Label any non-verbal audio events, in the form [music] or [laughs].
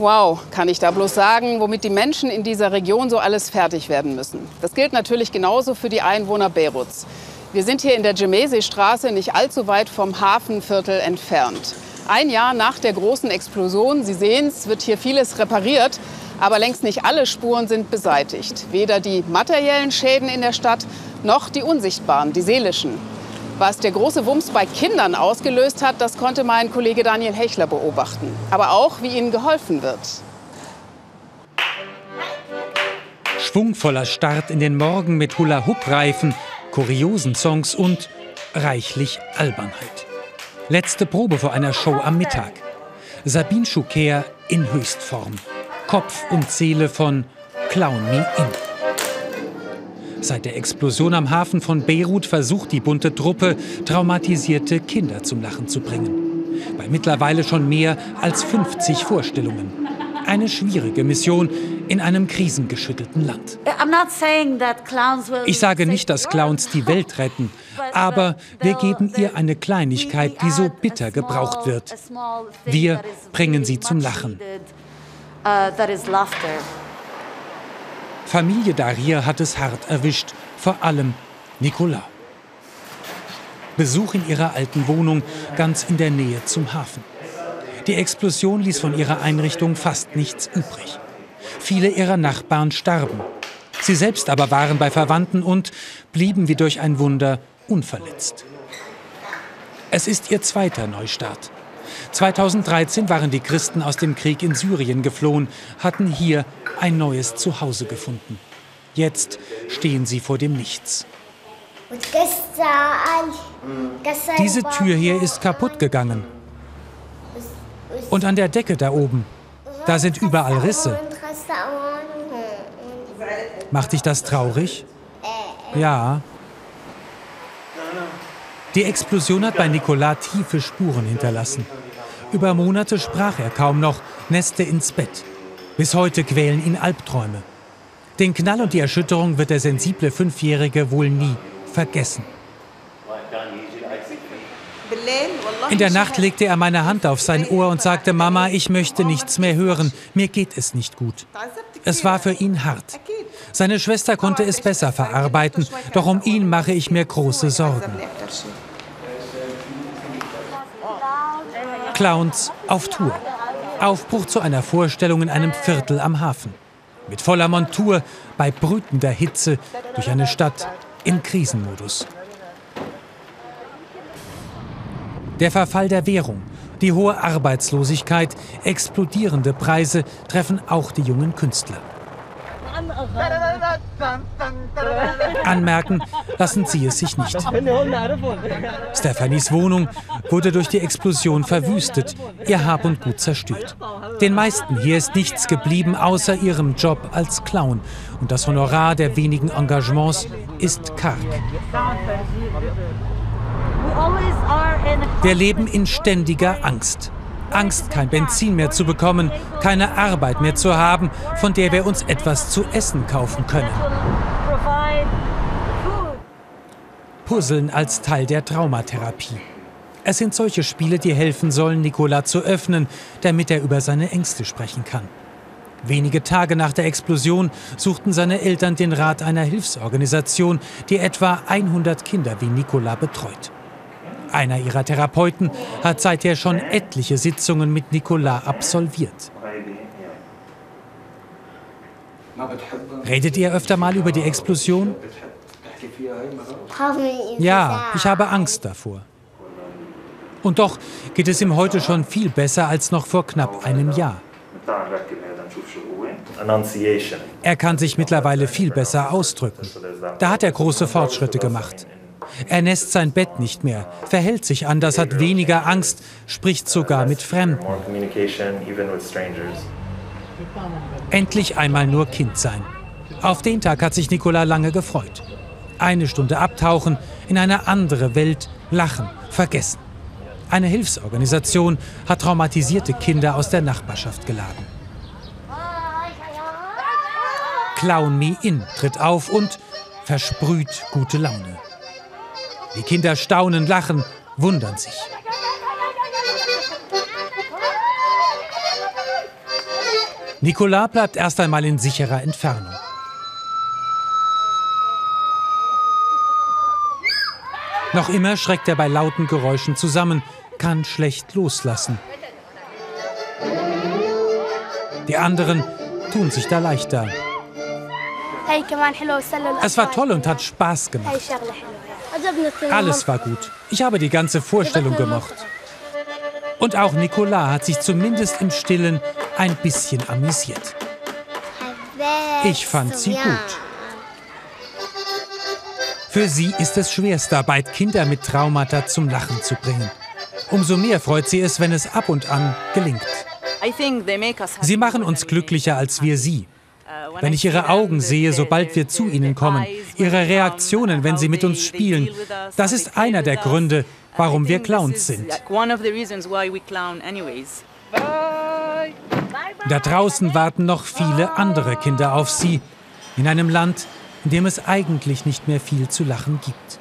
Wow, kann ich da bloß sagen, womit die Menschen in dieser Region so alles fertig werden müssen. Das gilt natürlich genauso für die Einwohner Beiruts. Wir sind hier in der Gemese-Straße nicht allzu weit vom Hafenviertel entfernt. Ein Jahr nach der großen Explosion, Sie sehen es, wird hier vieles repariert. Aber längst nicht alle Spuren sind beseitigt. Weder die materiellen Schäden in der Stadt noch die unsichtbaren, die seelischen. Was der große Wumms bei Kindern ausgelöst hat, das konnte mein Kollege Daniel Hechler beobachten. Aber auch, wie ihnen geholfen wird. Schwungvoller Start in den Morgen mit Hula-Hoop-Reifen, kuriosen Songs und reichlich Albernheit. Letzte Probe vor einer Show am Mittag. Sabine Schuker in Höchstform. Kopf und Seele von Clown Me In. Seit der Explosion am Hafen von Beirut versucht die bunte Truppe, traumatisierte Kinder zum Lachen zu bringen. Bei mittlerweile schon mehr als 50 Vorstellungen. Eine schwierige Mission in einem krisengeschüttelten Land. Ich sage nicht, dass Clowns die Welt retten, [laughs] aber wir geben ihr eine Kleinigkeit, die so bitter gebraucht wird. Wir bringen sie zum Lachen. Familie Daria hat es hart erwischt, vor allem Nicolas. Besuch in ihrer alten Wohnung ganz in der Nähe zum Hafen. Die Explosion ließ von ihrer Einrichtung fast nichts übrig. Viele ihrer Nachbarn starben. Sie selbst aber waren bei Verwandten und blieben wie durch ein Wunder unverletzt. Es ist ihr zweiter Neustart. 2013 waren die Christen aus dem Krieg in Syrien geflohen, hatten hier ein neues Zuhause gefunden. Jetzt stehen sie vor dem Nichts. Diese Tür hier ist kaputt gegangen. Und an der Decke da oben, da sind überall Risse. Macht dich das traurig? Ja. Die Explosion hat bei Nicolas tiefe Spuren hinterlassen. Über Monate sprach er kaum noch, nässte ins Bett. Bis heute quälen ihn Albträume. Den Knall und die Erschütterung wird der sensible Fünfjährige wohl nie vergessen. In der Nacht legte er meine Hand auf sein Ohr und sagte, Mama, ich möchte nichts mehr hören, mir geht es nicht gut. Es war für ihn hart. Seine Schwester konnte es besser verarbeiten, doch um ihn mache ich mir große Sorgen. Clowns auf Tour. Aufbruch zu einer Vorstellung in einem Viertel am Hafen. Mit voller Montur, bei brütender Hitze, durch eine Stadt im Krisenmodus. Der Verfall der Währung, die hohe Arbeitslosigkeit, explodierende Preise treffen auch die jungen Künstler. Anmerken lassen sie es sich nicht. Stephanies Wohnung wurde durch die Explosion verwüstet, ihr Hab und Gut zerstört. Den meisten hier ist nichts geblieben außer ihrem Job als Clown. Und das Honorar der wenigen Engagements ist karg. Wir leben in ständiger Angst. Angst, kein Benzin mehr zu bekommen, keine Arbeit mehr zu haben, von der wir uns etwas zu essen kaufen können. Puzzeln als Teil der Traumatherapie. Es sind solche Spiele, die helfen sollen, Nicola zu öffnen, damit er über seine Ängste sprechen kann. Wenige Tage nach der Explosion suchten seine Eltern den Rat einer Hilfsorganisation, die etwa 100 Kinder wie Nicola betreut. Einer ihrer Therapeuten hat seither schon etliche Sitzungen mit Nicolas absolviert. Redet ihr öfter mal über die Explosion? Ja, ich habe Angst davor. Und doch geht es ihm heute schon viel besser als noch vor knapp einem Jahr. Er kann sich mittlerweile viel besser ausdrücken. Da hat er große Fortschritte gemacht. Er nässt sein Bett nicht mehr, verhält sich anders, hat weniger Angst, spricht sogar mit Fremden. Endlich einmal nur Kind sein. Auf den Tag hat sich Nicola lange gefreut. Eine Stunde abtauchen, in eine andere Welt, lachen, vergessen. Eine Hilfsorganisation hat traumatisierte Kinder aus der Nachbarschaft geladen. Clown Me In tritt auf und versprüht gute Laune. Die Kinder staunen, lachen, wundern sich. Nicolas bleibt erst einmal in sicherer Entfernung. Noch immer schreckt er bei lauten Geräuschen zusammen, kann schlecht loslassen. Die anderen tun sich da leichter. Es war toll und hat Spaß gemacht. Alles war gut. Ich habe die ganze Vorstellung gemocht. Und auch Nicolas hat sich zumindest im Stillen ein bisschen amüsiert. Ich fand sie gut. Für sie ist es Schwerstarbeit, Kinder mit Traumata zum Lachen zu bringen. Umso mehr freut sie es, wenn es ab und an gelingt. Sie machen uns glücklicher als wir sie. Wenn ich ihre Augen sehe, sobald wir zu ihnen kommen, ihre Reaktionen, wenn sie mit uns spielen, das ist einer der Gründe, warum wir Clowns sind. Da draußen warten noch viele andere Kinder auf sie, in einem Land, in dem es eigentlich nicht mehr viel zu lachen gibt.